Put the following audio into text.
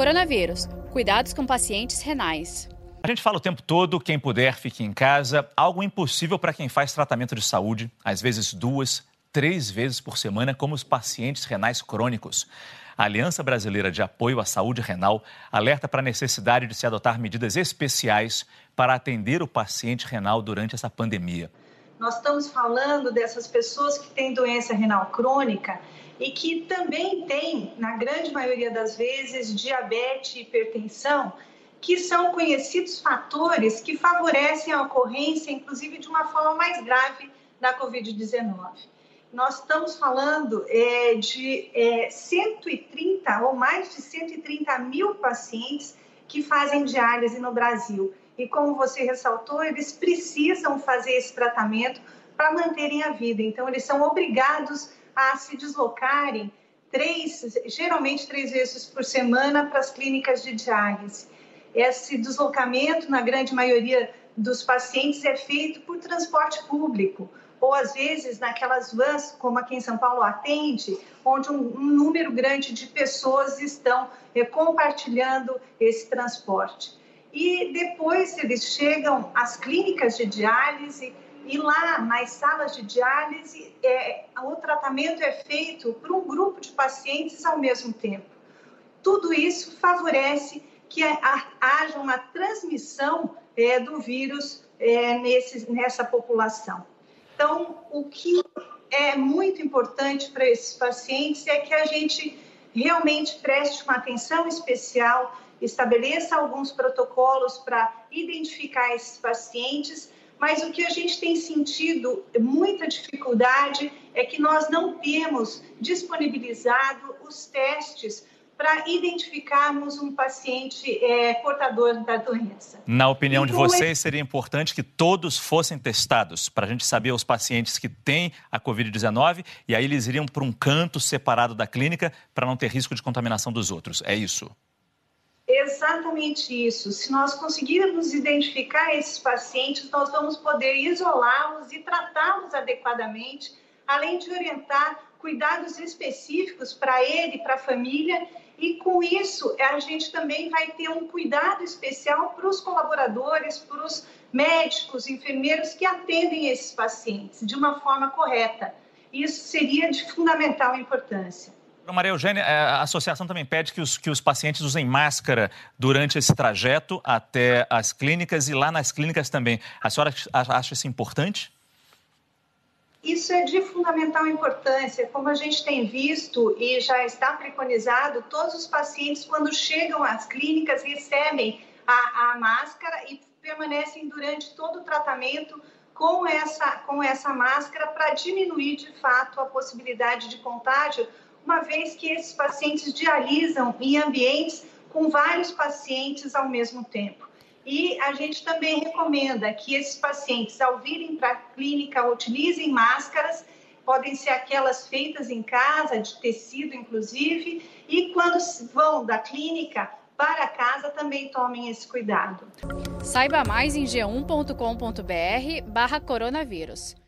Coronavírus. Cuidados com pacientes renais. A gente fala o tempo todo, quem puder fique em casa, algo impossível para quem faz tratamento de saúde, às vezes duas, três vezes por semana, como os pacientes renais crônicos. A Aliança Brasileira de Apoio à Saúde Renal alerta para a necessidade de se adotar medidas especiais para atender o paciente renal durante essa pandemia. Nós estamos falando dessas pessoas que têm doença renal crônica e que também têm, na grande maioria das vezes, diabetes e hipertensão que são conhecidos fatores que favorecem a ocorrência, inclusive de uma forma mais grave, da Covid-19. Nós estamos falando é, de é, 130 ou mais de 130 mil pacientes que fazem diálise no Brasil. E como você ressaltou, eles precisam fazer esse tratamento para manterem a vida. Então, eles são obrigados a se deslocarem três, geralmente três vezes por semana para as clínicas de diálise. Esse deslocamento, na grande maioria dos pacientes, é feito por transporte público, ou às vezes naquelas vans, como aqui em São Paulo atende, onde um, um número grande de pessoas estão é, compartilhando esse transporte. E depois eles chegam às clínicas de diálise e lá nas salas de diálise é, o tratamento é feito por um grupo de pacientes ao mesmo tempo. Tudo isso favorece que haja uma transmissão é, do vírus é, nesse, nessa população. Então, o que é muito importante para esses pacientes é que a gente realmente preste uma atenção especial, estabeleça alguns protocolos para identificar esses pacientes, mas o que a gente tem sentido muita dificuldade é que nós não temos disponibilizado os testes para identificarmos um paciente é, portador da doença. Na opinião então, de vocês, seria importante que todos fossem testados, para a gente saber os pacientes que têm a Covid-19 e aí eles iriam para um canto separado da clínica para não ter risco de contaminação dos outros. É isso? Exatamente isso. Se nós conseguirmos identificar esses pacientes, nós vamos poder isolá-los e tratá-los adequadamente, além de orientar cuidados específicos para ele, para a família e com isso, a gente também vai ter um cuidado especial para os colaboradores, para os médicos, enfermeiros que atendem esses pacientes de uma forma correta. Isso seria de fundamental importância. Maria Eugênia, é, a associação também pede que os, que os pacientes usem máscara durante esse trajeto até as clínicas e lá nas clínicas também. A senhora acha isso importante? Isso é de fundamental importância, como a gente tem visto e já está preconizado, todos os pacientes, quando chegam às clínicas, recebem a, a máscara e permanecem durante todo o tratamento com essa, com essa máscara para diminuir de fato a possibilidade de contágio, uma vez que esses pacientes dialisam em ambientes com vários pacientes ao mesmo tempo. E a gente também recomenda que esses pacientes, ao virem para a clínica, utilizem máscaras, podem ser aquelas feitas em casa, de tecido inclusive, e quando vão da clínica para casa também tomem esse cuidado. Saiba mais em g1.com.br/barra coronavírus.